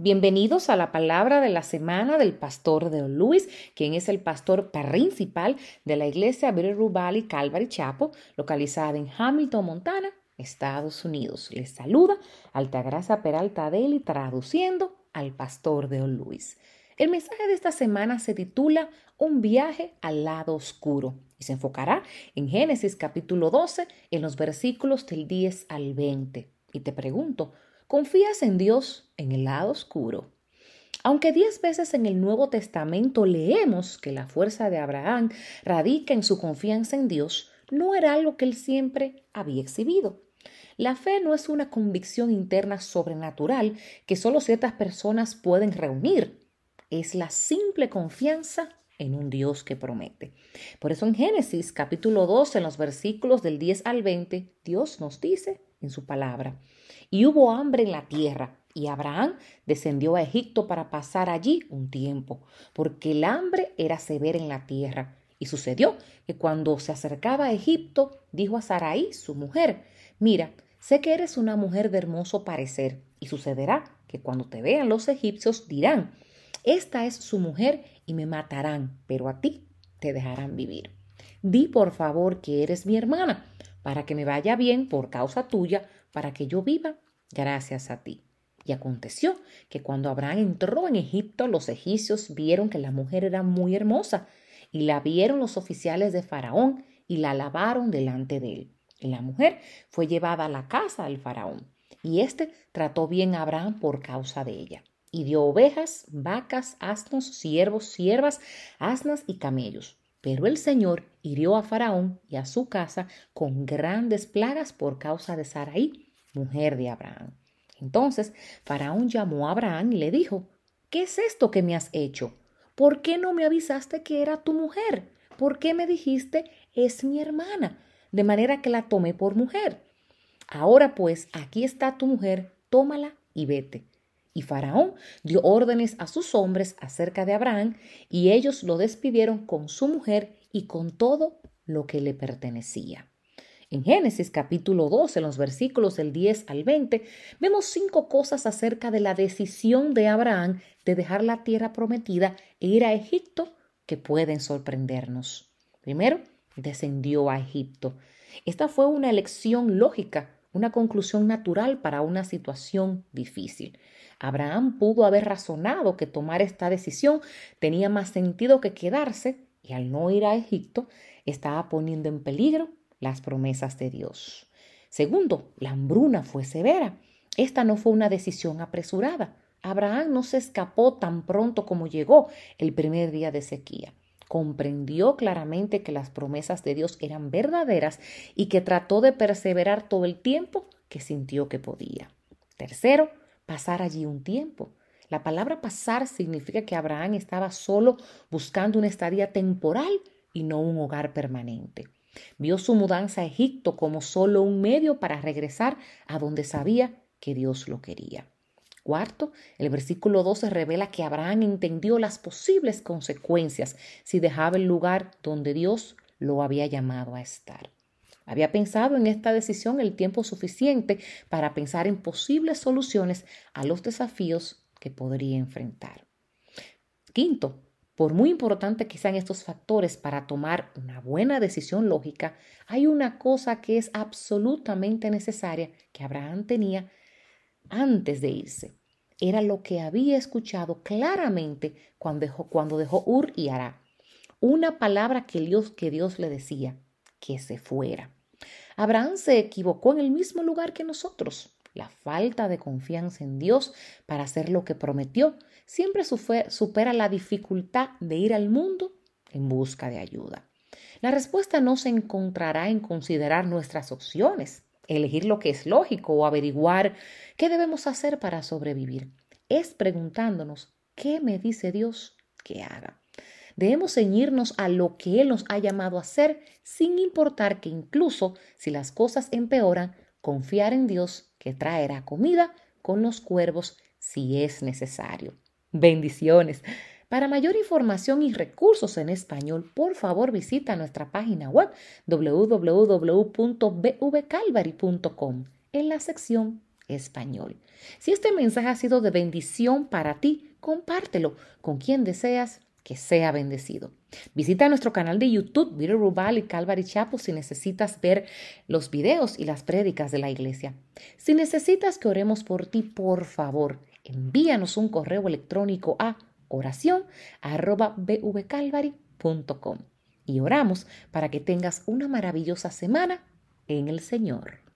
Bienvenidos a la palabra de la semana del pastor de Luis, quien es el pastor principal de la iglesia Bitterroot Valley Calvary Chapel, localizada en Hamilton, Montana, Estados Unidos. Les saluda Altagracia Peralta Deli, traduciendo al pastor de Luis. El mensaje de esta semana se titula Un viaje al lado oscuro y se enfocará en Génesis capítulo 12 en los versículos del 10 al 20. Y te pregunto, ¿Confías en Dios en el lado oscuro? Aunque diez veces en el Nuevo Testamento leemos que la fuerza de Abraham radica en su confianza en Dios, no era algo que él siempre había exhibido. La fe no es una convicción interna sobrenatural que solo ciertas personas pueden reunir. Es la simple confianza en un Dios que promete. Por eso en Génesis capítulo 12, en los versículos del 10 al 20, Dios nos dice en su palabra, y hubo hambre en la tierra, y Abraham descendió a Egipto para pasar allí un tiempo, porque el hambre era severa en la tierra. Y sucedió que cuando se acercaba a Egipto, dijo a Sarai, su mujer, mira, sé que eres una mujer de hermoso parecer, y sucederá que cuando te vean los egipcios dirán, esta es su mujer y me matarán, pero a ti te dejarán vivir. Di por favor que eres mi hermana, para que me vaya bien por causa tuya, para que yo viva gracias a ti. Y aconteció que cuando Abraham entró en Egipto, los egipcios vieron que la mujer era muy hermosa, y la vieron los oficiales de Faraón y la lavaron delante de él. Y la mujer fue llevada a la casa del Faraón, y éste trató bien a Abraham por causa de ella. Y dio ovejas, vacas, asnos, siervos, siervas, asnas y camellos. Pero el Señor hirió a Faraón y a su casa con grandes plagas por causa de Sarai, mujer de Abraham. Entonces Faraón llamó a Abraham y le dijo, ¿qué es esto que me has hecho? ¿Por qué no me avisaste que era tu mujer? ¿Por qué me dijiste, es mi hermana? De manera que la tomé por mujer. Ahora pues, aquí está tu mujer, tómala y vete. Y Faraón dio órdenes a sus hombres acerca de Abraham, y ellos lo despidieron con su mujer y con todo lo que le pertenecía. En Génesis capítulo 12, en los versículos del 10 al 20, vemos cinco cosas acerca de la decisión de Abraham de dejar la tierra prometida e ir a Egipto que pueden sorprendernos. Primero, descendió a Egipto. Esta fue una elección lógica, una conclusión natural para una situación difícil. Abraham pudo haber razonado que tomar esta decisión tenía más sentido que quedarse y al no ir a Egipto estaba poniendo en peligro las promesas de Dios. Segundo, la hambruna fue severa. Esta no fue una decisión apresurada. Abraham no se escapó tan pronto como llegó el primer día de sequía. Comprendió claramente que las promesas de Dios eran verdaderas y que trató de perseverar todo el tiempo que sintió que podía. Tercero, pasar allí un tiempo. La palabra pasar significa que Abraham estaba solo buscando una estadía temporal y no un hogar permanente. Vio su mudanza a Egipto como solo un medio para regresar a donde sabía que Dios lo quería. Cuarto, el versículo 12 revela que Abraham entendió las posibles consecuencias si dejaba el lugar donde Dios lo había llamado a estar. Había pensado en esta decisión el tiempo suficiente para pensar en posibles soluciones a los desafíos que podría enfrentar. Quinto, por muy importante que sean estos factores para tomar una buena decisión lógica, hay una cosa que es absolutamente necesaria que Abraham tenía antes de irse. Era lo que había escuchado claramente cuando dejó, cuando dejó Ur y Ará. Una palabra que Dios, que Dios le decía, que se fuera. Abraham se equivocó en el mismo lugar que nosotros. La falta de confianza en Dios para hacer lo que prometió siempre supera la dificultad de ir al mundo en busca de ayuda. La respuesta no se encontrará en considerar nuestras opciones, elegir lo que es lógico o averiguar qué debemos hacer para sobrevivir. Es preguntándonos, ¿qué me dice Dios que haga? Debemos ceñirnos a lo que Él nos ha llamado a hacer, sin importar que incluso si las cosas empeoran, confiar en Dios que traerá comida con los cuervos si es necesario. Bendiciones. Para mayor información y recursos en español, por favor visita nuestra página web www.bvcalvary.com en la sección español. Si este mensaje ha sido de bendición para ti, compártelo con quien deseas que sea bendecido. Visita nuestro canal de YouTube, Vito Rubal y Calvary Chapo, si necesitas ver los videos y las prédicas de la iglesia. Si necesitas que oremos por ti, por favor, envíanos un correo electrónico a oración y oramos para que tengas una maravillosa semana en el Señor.